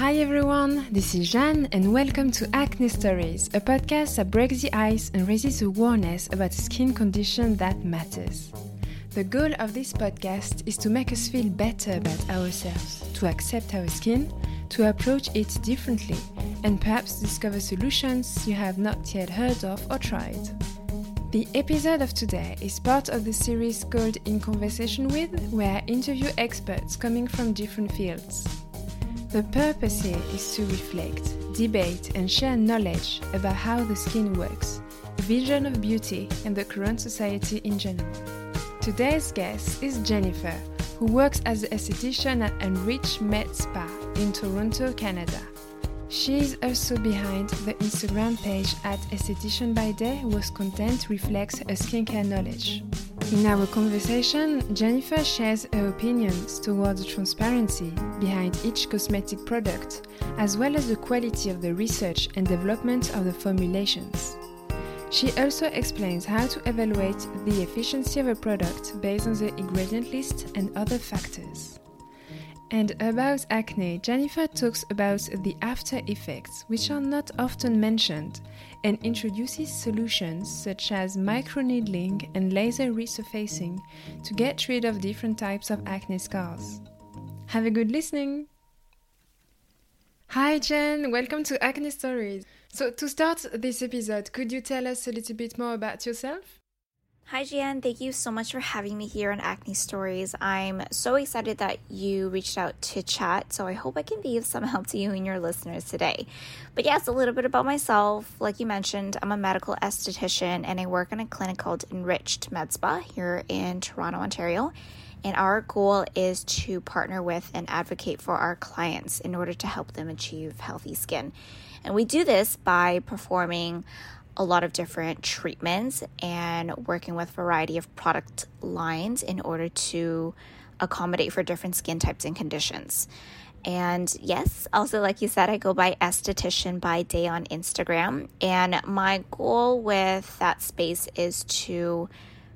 Hi everyone, this is Jeanne and welcome to Acne Stories, a podcast that breaks the ice and raises awareness about a skin condition that matters. The goal of this podcast is to make us feel better about ourselves, to accept our skin, to approach it differently, and perhaps discover solutions you have not yet heard of or tried. The episode of today is part of the series called In Conversation With, where I interview experts coming from different fields. The purpose here is to reflect, debate, and share knowledge about how the skin works, vision of beauty, and the current society in general. Today's guest is Jennifer, who works as an esthetician at Enrich Med Spa in Toronto, Canada. She is also behind the Instagram page at Esthetician by Day, whose content reflects her skincare knowledge. In our conversation, Jennifer shares her opinions towards transparency behind each cosmetic product, as well as the quality of the research and development of the formulations. She also explains how to evaluate the efficiency of a product based on the ingredient list and other factors. And about acne, Jennifer talks about the after effects, which are not often mentioned, and introduces solutions such as microneedling and laser resurfacing to get rid of different types of acne scars. Have a good listening! Hi Jen, welcome to Acne Stories. So, to start this episode, could you tell us a little bit more about yourself? Hi, Jan. Thank you so much for having me here on Acne Stories. I'm so excited that you reached out to chat, so I hope I can be of some help to you and your listeners today. But yes, a little bit about myself. Like you mentioned, I'm a medical esthetician and I work in a clinic called Enriched Med Spa here in Toronto, Ontario. And our goal is to partner with and advocate for our clients in order to help them achieve healthy skin. And we do this by performing a lot of different treatments and working with variety of product lines in order to accommodate for different skin types and conditions. And yes, also like you said, I go by esthetician by day on Instagram. And my goal with that space is to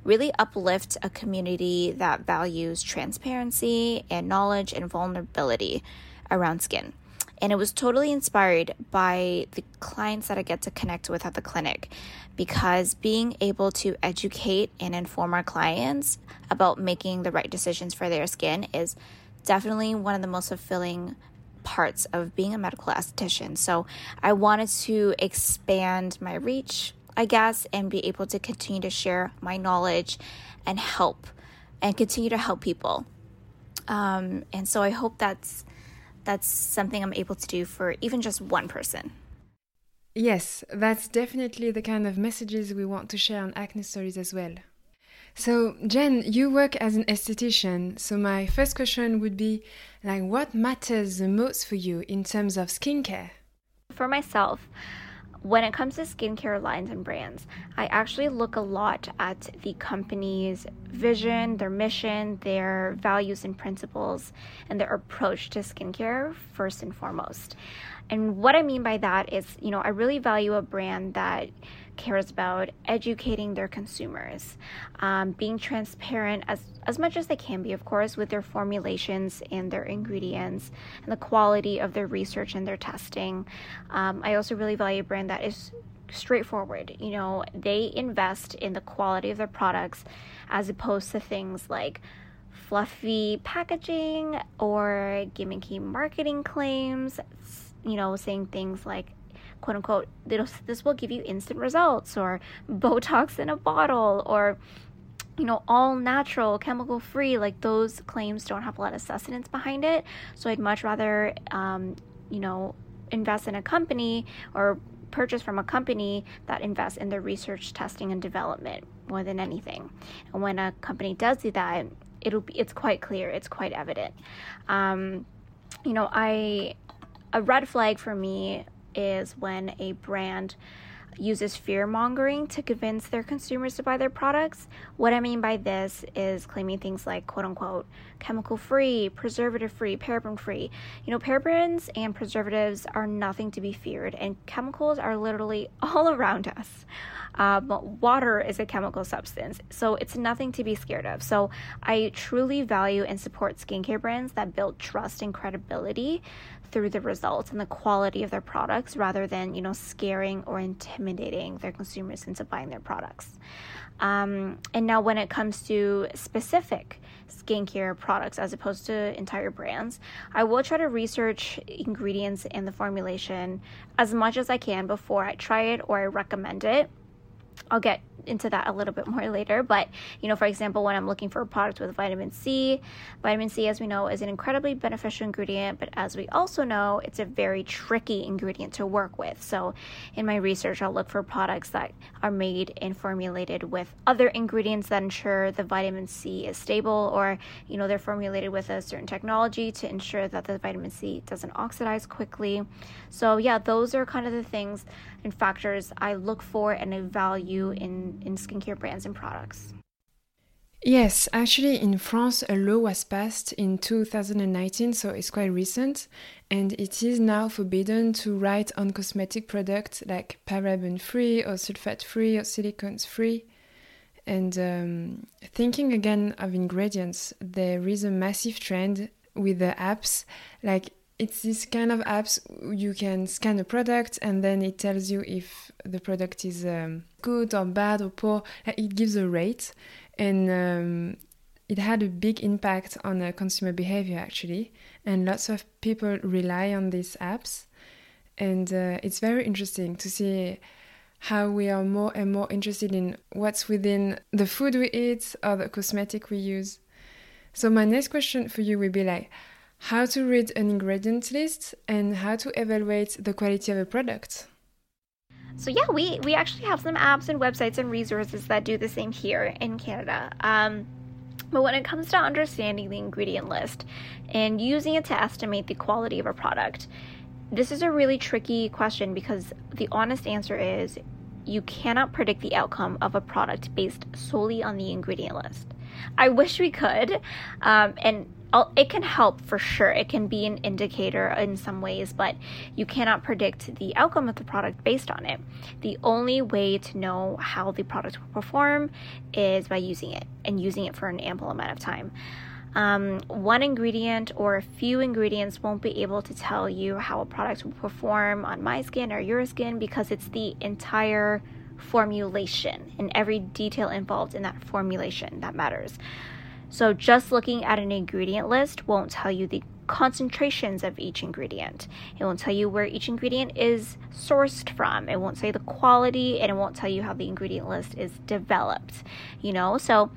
really uplift a community that values transparency and knowledge and vulnerability around skin. And it was totally inspired by the clients that I get to connect with at the clinic because being able to educate and inform our clients about making the right decisions for their skin is definitely one of the most fulfilling parts of being a medical esthetician. So I wanted to expand my reach, I guess, and be able to continue to share my knowledge and help and continue to help people. Um, and so I hope that's that's something I'm able to do for even just one person. Yes, that's definitely the kind of messages we want to share on Acne Stories as well. So, Jen, you work as an esthetician. So, my first question would be like, what matters the most for you in terms of skincare? For myself, when it comes to skincare lines and brands, I actually look a lot at the company's vision, their mission, their values and principles, and their approach to skincare first and foremost. And what I mean by that is, you know, I really value a brand that cares about educating their consumers, um, being transparent as, as much as they can be, of course, with their formulations and their ingredients and the quality of their research and their testing. Um, I also really value a brand that is straightforward. You know, they invest in the quality of their products as opposed to things like fluffy packaging or gimmicky marketing claims, you know, saying things like quote unquote, this will give you instant results or Botox in a bottle or you know, all natural, chemical free, like those claims don't have a lot of sustenance behind it. So I'd much rather, um, you know, invest in a company or purchase from a company that invests in the research, testing, and development more than anything. And when a company does do that, it'll be it's quite clear, it's quite evident. Um, you know, I a red flag for me is when a brand uses fear mongering to convince their consumers to buy their products. What I mean by this is claiming things like quote unquote chemical free, preservative free, paraben free. You know, parabens and preservatives are nothing to be feared, and chemicals are literally all around us. Um, water is a chemical substance, so it's nothing to be scared of. So I truly value and support skincare brands that build trust and credibility through the results and the quality of their products rather than, you know, scaring or intimidating their consumers into buying their products. Um, and now, when it comes to specific skincare products as opposed to entire brands, I will try to research ingredients and the formulation as much as I can before I try it or I recommend it. I'll get into that a little bit more later. But, you know, for example, when I'm looking for a product with vitamin C, vitamin C, as we know, is an incredibly beneficial ingredient, but as we also know, it's a very tricky ingredient to work with. So, in my research, I'll look for products that are made and formulated with other ingredients that ensure the vitamin C is stable, or, you know, they're formulated with a certain technology to ensure that the vitamin C doesn't oxidize quickly. So, yeah, those are kind of the things and factors I look for and I value in in, skincare brands and products. Yes, actually, in France, a law was passed in 2019, so it's quite recent, and it is now forbidden to write on cosmetic products like paraben free or sulfate free or silicones free. And um, thinking again of ingredients, there is a massive trend with the apps like it's this kind of apps you can scan a product and then it tells you if the product is um, good or bad or poor. It gives a rate, and um, it had a big impact on uh, consumer behavior actually. And lots of people rely on these apps, and uh, it's very interesting to see how we are more and more interested in what's within the food we eat or the cosmetic we use. So my next question for you will be like how to read an ingredient list, and how to evaluate the quality of a product. So yeah, we we actually have some apps and websites and resources that do the same here in Canada. Um, but when it comes to understanding the ingredient list and using it to estimate the quality of a product, this is a really tricky question because the honest answer is you cannot predict the outcome of a product based solely on the ingredient list. I wish we could, um, and it can help for sure. It can be an indicator in some ways, but you cannot predict the outcome of the product based on it. The only way to know how the product will perform is by using it and using it for an ample amount of time. Um, one ingredient or a few ingredients won't be able to tell you how a product will perform on my skin or your skin because it's the entire formulation and every detail involved in that formulation that matters. So, just looking at an ingredient list won't tell you the concentrations of each ingredient. It won't tell you where each ingredient is sourced from. It won't say the quality and it won't tell you how the ingredient list is developed. You know, so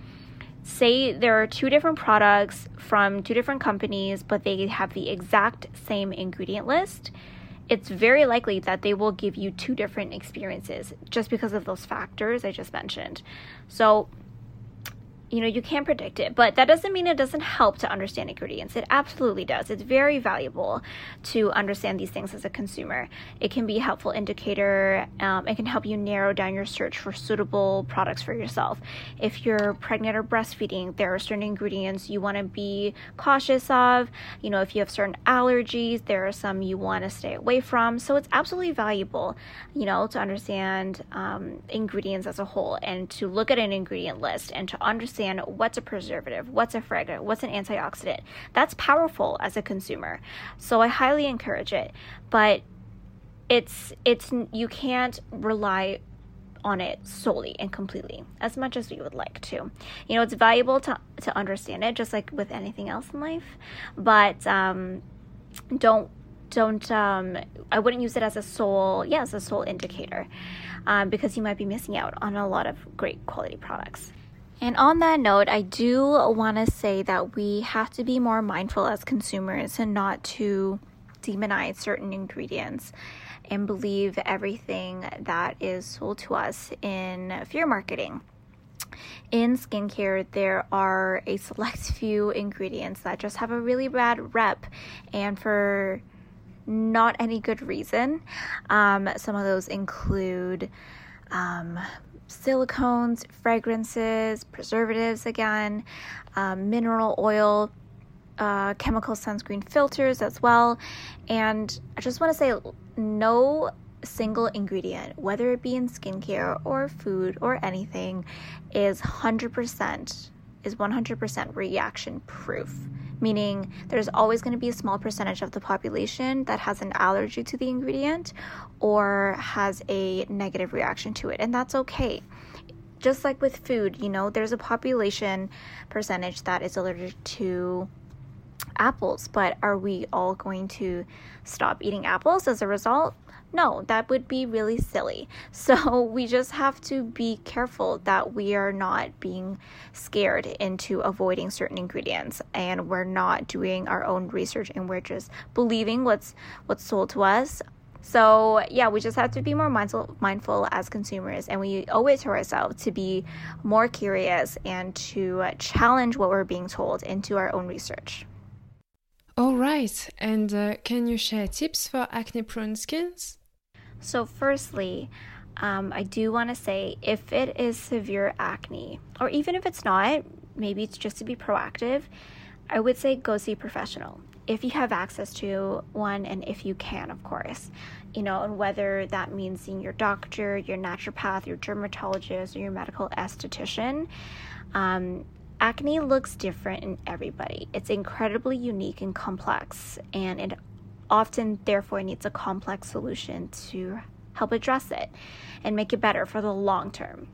say there are two different products from two different companies, but they have the exact same ingredient list. It's very likely that they will give you two different experiences just because of those factors I just mentioned. So, you know, you can't predict it, but that doesn't mean it doesn't help to understand ingredients. It absolutely does. It's very valuable to understand these things as a consumer. It can be a helpful indicator. Um, it can help you narrow down your search for suitable products for yourself. If you're pregnant or breastfeeding, there are certain ingredients you want to be cautious of. You know, if you have certain allergies, there are some you want to stay away from. So it's absolutely valuable, you know, to understand um, ingredients as a whole and to look at an ingredient list and to understand understand what's a preservative, what's a fragrant, what's an antioxidant. That's powerful as a consumer. So I highly encourage it. But it's it's you can't rely on it solely and completely as much as we would like to. You know, it's valuable to to understand it just like with anything else in life, but um, don't don't um, I wouldn't use it as a sole yeah as a sole indicator um, because you might be missing out on a lot of great quality products. And on that note, I do want to say that we have to be more mindful as consumers and not to demonize certain ingredients and believe everything that is sold to us in fear marketing. In skincare, there are a select few ingredients that just have a really bad rep, and for not any good reason. Um, some of those include um, silicones, fragrances, preservatives again, um, mineral oil, uh, chemical sunscreen filters as well. And I just want to say no single ingredient, whether it be in skincare or food or anything, is 100% is 100% reaction proof, meaning there's always going to be a small percentage of the population that has an allergy to the ingredient or has a negative reaction to it, and that's okay. Just like with food, you know, there's a population percentage that is allergic to apples, but are we all going to stop eating apples as a result? No, that would be really silly. So we just have to be careful that we are not being scared into avoiding certain ingredients and we're not doing our own research and we're just believing what's what's sold to us. So, yeah, we just have to be more mindful mindful as consumers and we owe it to ourselves to be more curious and to challenge what we're being told into our own research. All right. And uh, can you share tips for acne prone skins? So, firstly, um, I do want to say if it is severe acne, or even if it's not, maybe it's just to be proactive, I would say go see a professional if you have access to one and if you can, of course. You know, and whether that means seeing your doctor, your naturopath, your dermatologist, or your medical esthetician. Um, acne looks different in everybody. It's incredibly unique and complex, and it often, therefore, needs a complex solution to help address it and make it better for the long term.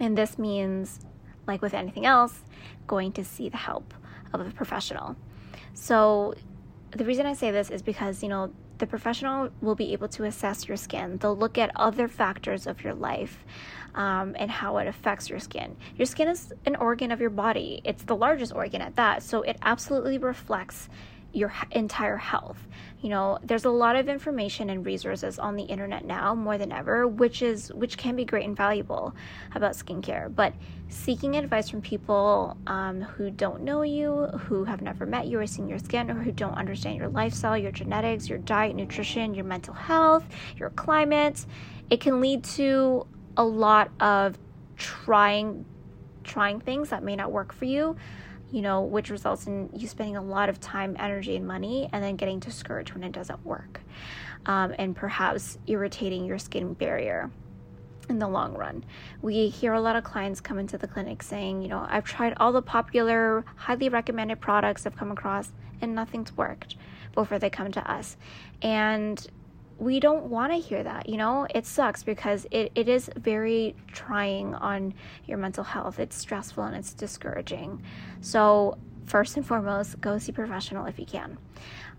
And this means, like with anything else, going to see the help of a professional. So, the reason I say this is because, you know, the professional will be able to assess your skin. They'll look at other factors of your life um, and how it affects your skin. Your skin is an organ of your body, it's the largest organ at that. So it absolutely reflects your entire health. You know, there's a lot of information and resources on the internet now more than ever, which is which can be great and valuable about skincare. But seeking advice from people um, who don't know you, who have never met you or seen your skin, or who don't understand your lifestyle, your genetics, your diet, nutrition, your mental health, your climate, it can lead to a lot of trying trying things that may not work for you you know, which results in you spending a lot of time, energy, and money, and then getting discouraged when it doesn't work, um, and perhaps irritating your skin barrier in the long run. We hear a lot of clients come into the clinic saying, you know, I've tried all the popular, highly recommended products I've come across, and nothing's worked before they come to us. And we don't want to hear that you know? It sucks because it, it is very trying on your mental health. It's stressful and it's discouraging. So first and foremost go see a professional if you can.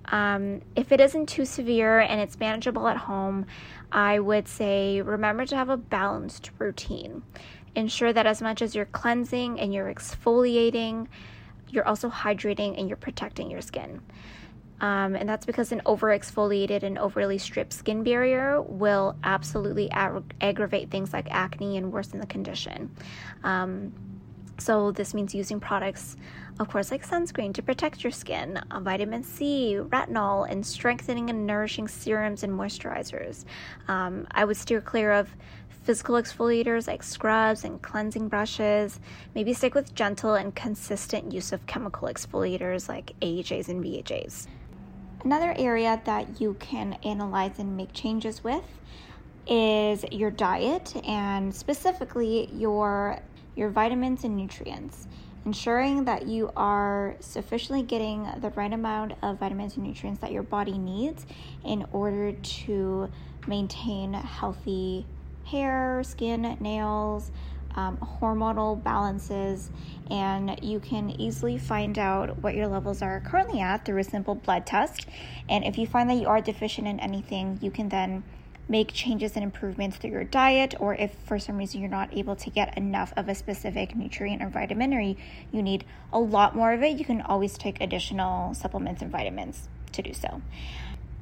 Um, if it isn't too severe and it's manageable at home i would say remember to have a balanced routine. Ensure that as much as you're cleansing and you're exfoliating you're also hydrating and you're protecting your skin um, and that's because an overexfoliated and overly stripped skin barrier will absolutely ag- aggravate things like acne and worsen the condition. Um, so, this means using products, of course, like sunscreen to protect your skin, uh, vitamin C, retinol, and strengthening and nourishing serums and moisturizers. Um, I would steer clear of physical exfoliators like scrubs and cleansing brushes. Maybe stick with gentle and consistent use of chemical exfoliators like AHAs and BHAs. Another area that you can analyze and make changes with is your diet and specifically your your vitamins and nutrients. Ensuring that you are sufficiently getting the right amount of vitamins and nutrients that your body needs in order to maintain healthy hair, skin, nails, um, hormonal balances, and you can easily find out what your levels are currently at through a simple blood test. And if you find that you are deficient in anything, you can then make changes and improvements through your diet, or if for some reason you're not able to get enough of a specific nutrient or vitamin, or you, you need a lot more of it, you can always take additional supplements and vitamins to do so.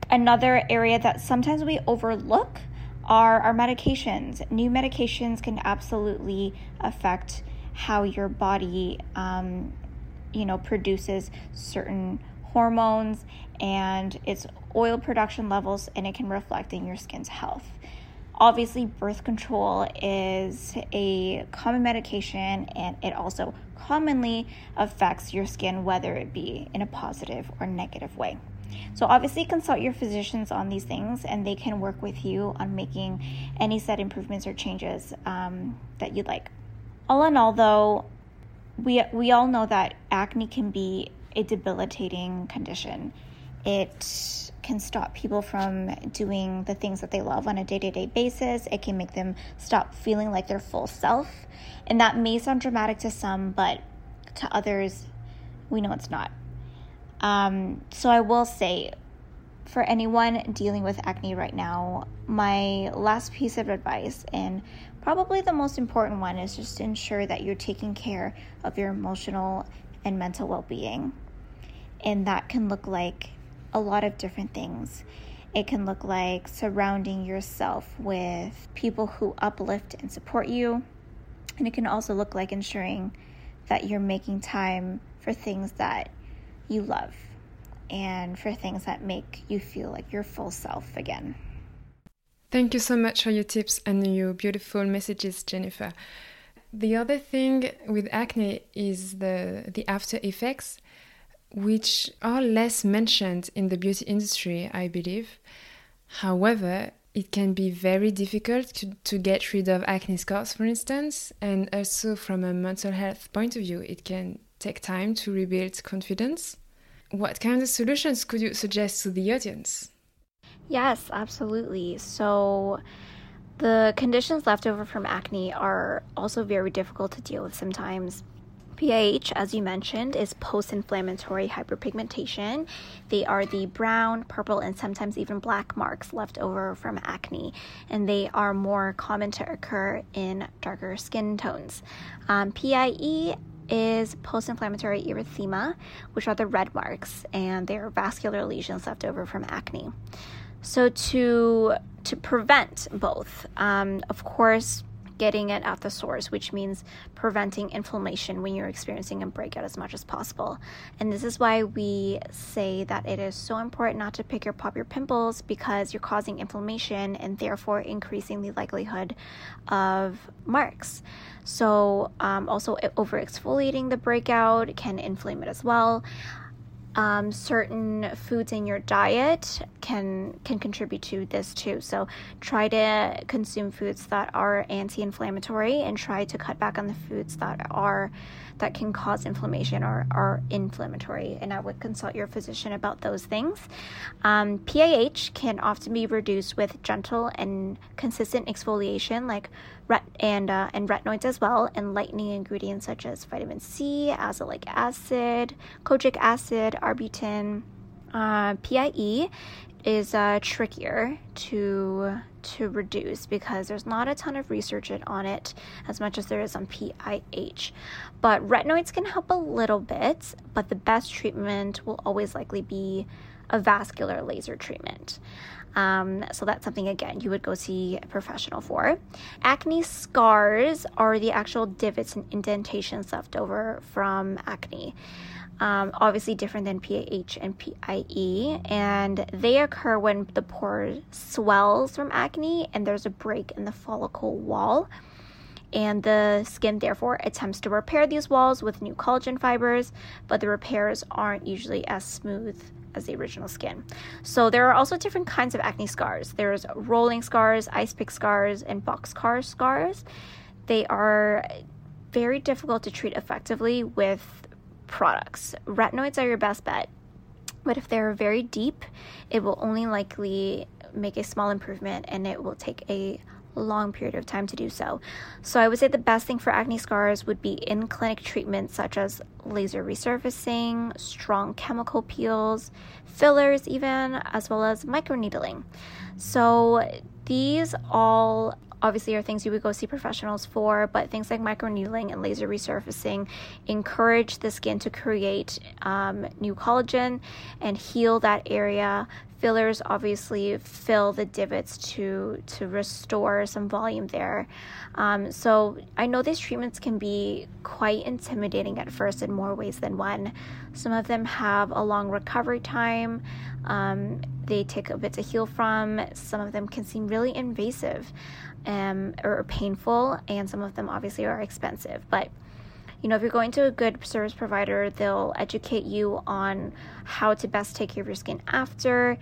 Another area that sometimes we overlook are our medications. New medications can absolutely affect how your body, um, you know, produces certain hormones and its oil production levels, and it can reflect in your skin's health. Obviously, birth control is a common medication and it also commonly affects your skin, whether it be in a positive or negative way. So, obviously, consult your physicians on these things and they can work with you on making any set improvements or changes um, that you'd like. All in all, though, we we all know that acne can be a debilitating condition. It can stop people from doing the things that they love on a day-to-day basis. It can make them stop feeling like their full self. And that may sound dramatic to some, but to others, we know it's not. Um, so I will say, for anyone dealing with acne right now, my last piece of advice, and probably the most important one, is just ensure that you're taking care of your emotional and mental well being. And that can look like a lot of different things. It can look like surrounding yourself with people who uplift and support you. And it can also look like ensuring that you're making time for things that you love and for things that make you feel like your full self again. Thank you so much for your tips and your beautiful messages, Jennifer. The other thing with acne is the, the after effects, which are less mentioned in the beauty industry, I believe. However, it can be very difficult to, to get rid of acne scars, for instance, and also from a mental health point of view, it can take time to rebuild confidence. What kind of solutions could you suggest to the audience? Yes, absolutely. So, the conditions left over from acne are also very difficult to deal with sometimes. PIH, as you mentioned, is post inflammatory hyperpigmentation. They are the brown, purple, and sometimes even black marks left over from acne, and they are more common to occur in darker skin tones. Um, PIE is post inflammatory erythema, which are the red marks, and they are vascular lesions left over from acne. So, to, to prevent both, um, of course, getting it at the source, which means preventing inflammation when you're experiencing a breakout as much as possible. And this is why we say that it is so important not to pick or pop your pimples because you're causing inflammation and therefore increasing the likelihood of marks. So, um, also over exfoliating the breakout can inflame it as well. Um, certain foods in your diet can can contribute to this too. So try to consume foods that are anti-inflammatory and try to cut back on the foods that are that can cause inflammation or are inflammatory. And I would consult your physician about those things. Um, PIH can often be reduced with gentle and consistent exfoliation, like ret- and uh, and retinoids as well, and lightening ingredients such as vitamin C, azelaic acid, kojic acid, arbutin. Uh, PIE is uh, trickier to to reduce because there's not a ton of research on it as much as there is on PIH. But retinoids can help a little bit, but the best treatment will always likely be a vascular laser treatment. Um, so that's something again you would go see a professional for. Acne scars are the actual divots and indentations left over from acne um, obviously different than PIH and PIE, and they occur when the pore swells from acne and there's a break in the follicle wall. And the skin, therefore, attempts to repair these walls with new collagen fibers, but the repairs aren't usually as smooth as the original skin. So there are also different kinds of acne scars. There's rolling scars, ice pick scars, and boxcar scars. They are very difficult to treat effectively with products. Retinoids are your best bet, but if they're very deep, it will only likely make a small improvement and it will take a long period of time to do so. So I would say the best thing for acne scars would be in clinic treatments such as laser resurfacing, strong chemical peels, fillers even, as well as microneedling. So these all obviously are things you would go see professionals for, but things like microneedling and laser resurfacing encourage the skin to create um, new collagen and heal that area. Fillers obviously fill the divots to to restore some volume there. Um, so I know these treatments can be quite intimidating at first in more ways than one. Some of them have a long recovery time. Um, they take a bit to heal from. Some of them can seem really invasive um, or painful, and some of them obviously are expensive. But you know, if you're going to a good service provider, they'll educate you on how to best take care of your skin after.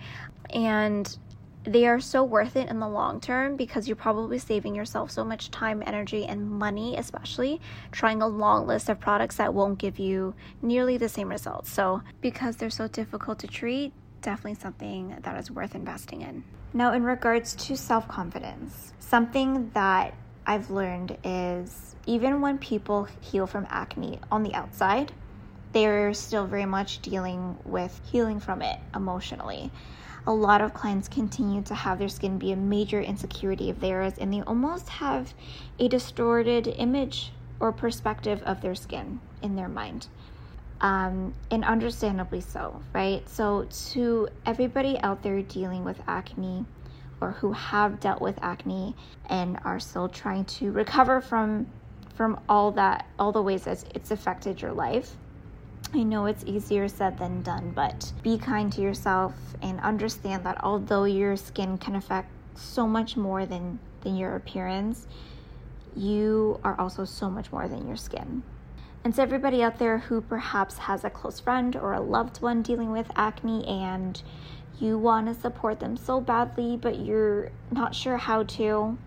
And they are so worth it in the long term because you're probably saving yourself so much time, energy, and money, especially trying a long list of products that won't give you nearly the same results. So, because they're so difficult to treat, definitely something that is worth investing in. Now, in regards to self confidence, something that I've learned is even when people heal from acne on the outside, they're still very much dealing with healing from it emotionally a lot of clients continue to have their skin be a major insecurity of theirs and they almost have a distorted image or perspective of their skin in their mind. Um, and understandably so, right? So, to everybody out there dealing with acne or who have dealt with acne and are still trying to recover from from all that all the ways that it's affected your life I know it's easier said than done, but be kind to yourself and understand that although your skin can affect so much more than, than your appearance, you are also so much more than your skin. And so, everybody out there who perhaps has a close friend or a loved one dealing with acne and you want to support them so badly, but you're not sure how to,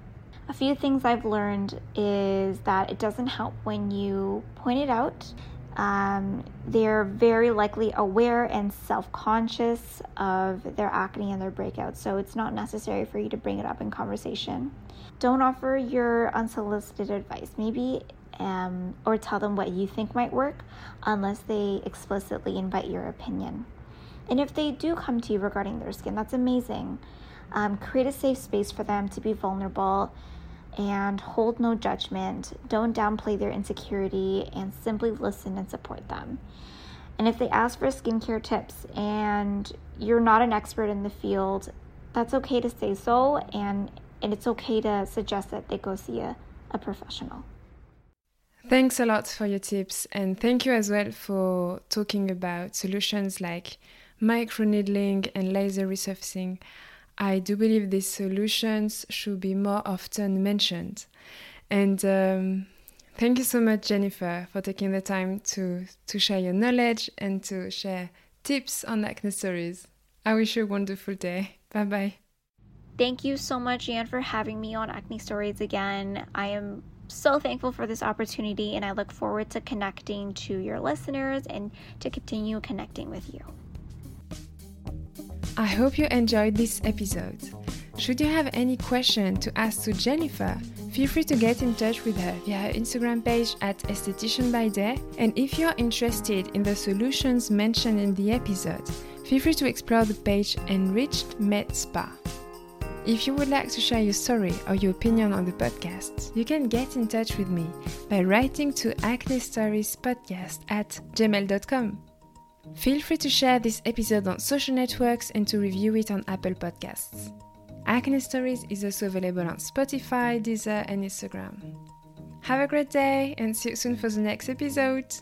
a few things I've learned is that it doesn't help when you point it out um, they're very likely aware and self conscious of their acne and their breakouts, so it's not necessary for you to bring it up in conversation. Don't offer your unsolicited advice, maybe, um, or tell them what you think might work unless they explicitly invite your opinion. And if they do come to you regarding their skin, that's amazing. Um, create a safe space for them to be vulnerable and hold no judgment. Don't downplay their insecurity and simply listen and support them. And if they ask for skincare tips and you're not an expert in the field, that's okay to say so and, and it's okay to suggest that they go see a, a professional. Thanks a lot for your tips and thank you as well for talking about solutions like microneedling and laser resurfacing. I do believe these solutions should be more often mentioned. And um, thank you so much, Jennifer, for taking the time to, to share your knowledge and to share tips on acne stories. I wish you a wonderful day. Bye bye. Thank you so much, Jan, for having me on Acne Stories again. I am so thankful for this opportunity and I look forward to connecting to your listeners and to continue connecting with you. I hope you enjoyed this episode. Should you have any question to ask to Jennifer, feel free to get in touch with her via her Instagram page at Esthetician by Day. And if you're interested in the solutions mentioned in the episode, feel free to explore the page Enriched Med Spa. If you would like to share your story or your opinion on the podcast, you can get in touch with me by writing to acne stories podcast at gmail.com. Feel free to share this episode on social networks and to review it on Apple Podcasts. Acne Stories is also available on Spotify, Deezer, and Instagram. Have a great day and see you soon for the next episode!